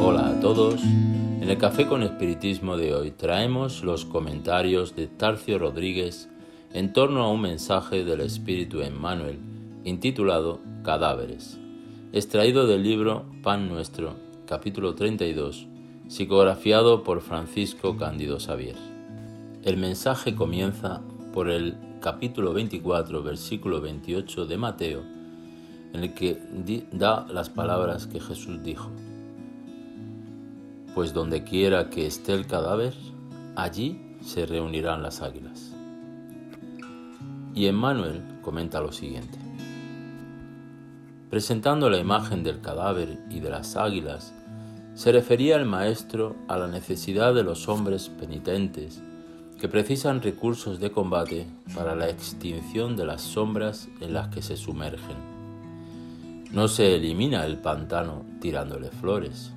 Hola a todos. En el Café con Espiritismo de hoy traemos los comentarios de Tarcio Rodríguez en torno a un mensaje del Espíritu Emmanuel intitulado Cadáveres, extraído del libro Pan Nuestro, capítulo 32, psicografiado por Francisco Cándido Xavier. El mensaje comienza por el capítulo 24, versículo 28 de Mateo, en el que da las palabras que Jesús dijo. Pues donde quiera que esté el cadáver, allí se reunirán las águilas. Y Emmanuel comenta lo siguiente. Presentando la imagen del cadáver y de las águilas, se refería el maestro a la necesidad de los hombres penitentes que precisan recursos de combate para la extinción de las sombras en las que se sumergen. No se elimina el pantano tirándole flores.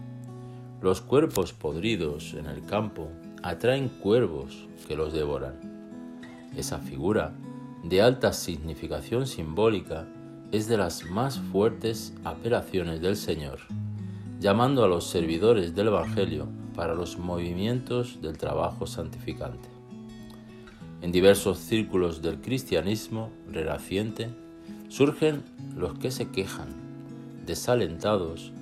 Los cuerpos podridos en el campo atraen cuervos que los devoran. Esa figura, de alta significación simbólica, es de las más fuertes apelaciones del Señor, llamando a los servidores del Evangelio para los movimientos del trabajo santificante. En diversos círculos del cristianismo renaciente surgen los que se quejan, desalentados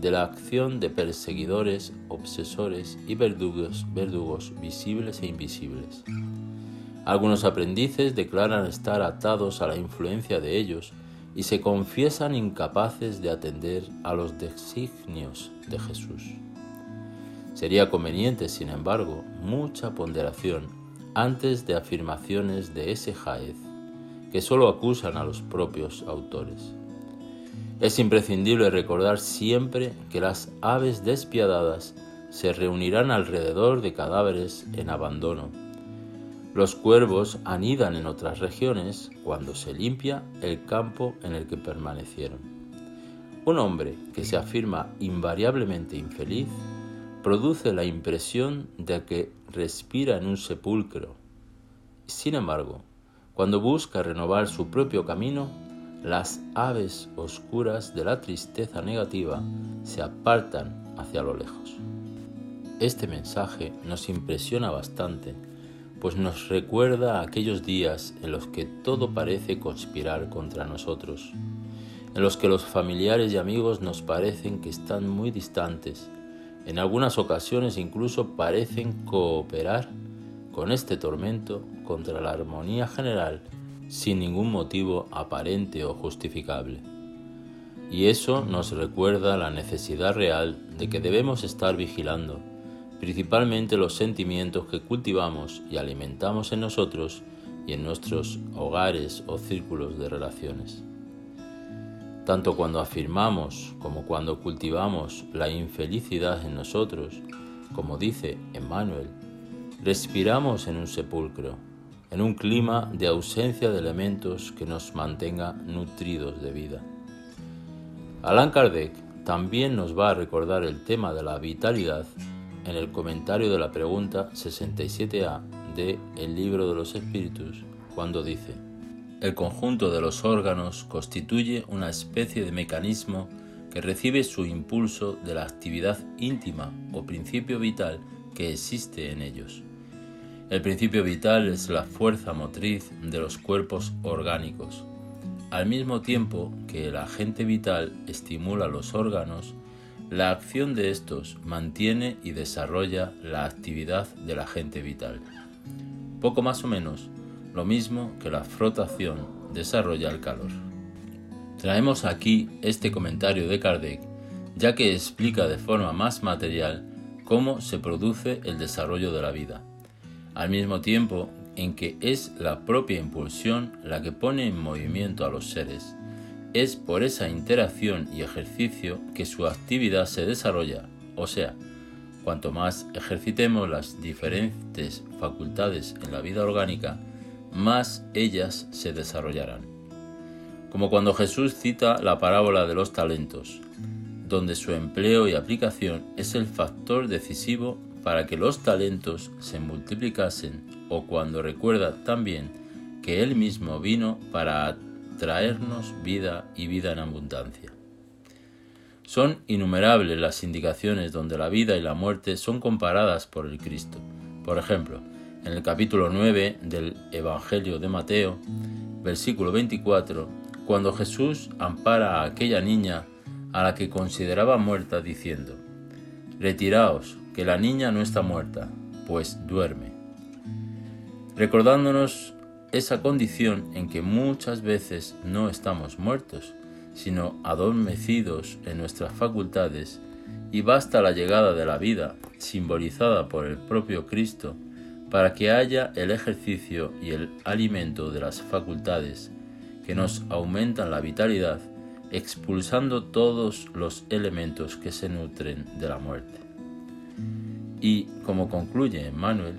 de la acción de perseguidores, obsesores y verdugos, verdugos visibles e invisibles. Algunos aprendices declaran estar atados a la influencia de ellos y se confiesan incapaces de atender a los designios de Jesús. Sería conveniente, sin embargo, mucha ponderación antes de afirmaciones de ese jaez que solo acusan a los propios autores. Es imprescindible recordar siempre que las aves despiadadas se reunirán alrededor de cadáveres en abandono. Los cuervos anidan en otras regiones cuando se limpia el campo en el que permanecieron. Un hombre que se afirma invariablemente infeliz produce la impresión de que respira en un sepulcro. Sin embargo, cuando busca renovar su propio camino, las aves oscuras de la tristeza negativa se apartan hacia lo lejos. Este mensaje nos impresiona bastante, pues nos recuerda aquellos días en los que todo parece conspirar contra nosotros, en los que los familiares y amigos nos parecen que están muy distantes en algunas ocasiones incluso parecen cooperar con este tormento contra la armonía general sin ningún motivo aparente o justificable. Y eso nos recuerda la necesidad real de que debemos estar vigilando, principalmente los sentimientos que cultivamos y alimentamos en nosotros y en nuestros hogares o círculos de relaciones. Tanto cuando afirmamos como cuando cultivamos la infelicidad en nosotros, como dice Emmanuel, respiramos en un sepulcro, en un clima de ausencia de elementos que nos mantenga nutridos de vida. Allan Kardec también nos va a recordar el tema de la vitalidad en el comentario de la pregunta 67a de El libro de los espíritus, cuando dice, el conjunto de los órganos constituye una especie de mecanismo que recibe su impulso de la actividad íntima o principio vital que existe en ellos. El principio vital es la fuerza motriz de los cuerpos orgánicos, al mismo tiempo que el agente vital estimula los órganos, la acción de estos mantiene y desarrolla la actividad del agente vital. Poco más o menos, lo mismo que la frotación desarrolla el calor. Traemos aquí este comentario de Kardec, ya que explica de forma más material cómo se produce el desarrollo de la vida, al mismo tiempo en que es la propia impulsión la que pone en movimiento a los seres. Es por esa interacción y ejercicio que su actividad se desarrolla, o sea, cuanto más ejercitemos las diferentes facultades en la vida orgánica, más ellas se desarrollarán. Como cuando Jesús cita la parábola de los talentos, donde su empleo y aplicación es el factor decisivo para que los talentos se multiplicasen o cuando recuerda también que Él mismo vino para traernos vida y vida en abundancia. Son innumerables las indicaciones donde la vida y la muerte son comparadas por el Cristo. Por ejemplo, en el capítulo 9 del Evangelio de Mateo, versículo 24, cuando Jesús ampara a aquella niña a la que consideraba muerta diciendo, Retiraos, que la niña no está muerta, pues duerme. Recordándonos esa condición en que muchas veces no estamos muertos, sino adormecidos en nuestras facultades, y basta la llegada de la vida, simbolizada por el propio Cristo, para que haya el ejercicio y el alimento de las facultades que nos aumentan la vitalidad, expulsando todos los elementos que se nutren de la muerte. Y, como concluye Manuel,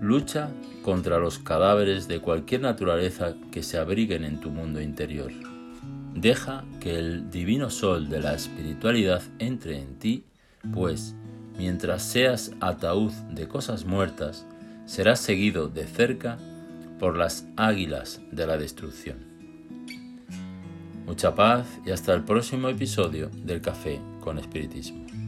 lucha contra los cadáveres de cualquier naturaleza que se abriguen en tu mundo interior. Deja que el divino sol de la espiritualidad entre en ti, pues mientras seas ataúd de cosas muertas, serás seguido de cerca por las águilas de la destrucción. Mucha paz y hasta el próximo episodio del Café con Espiritismo.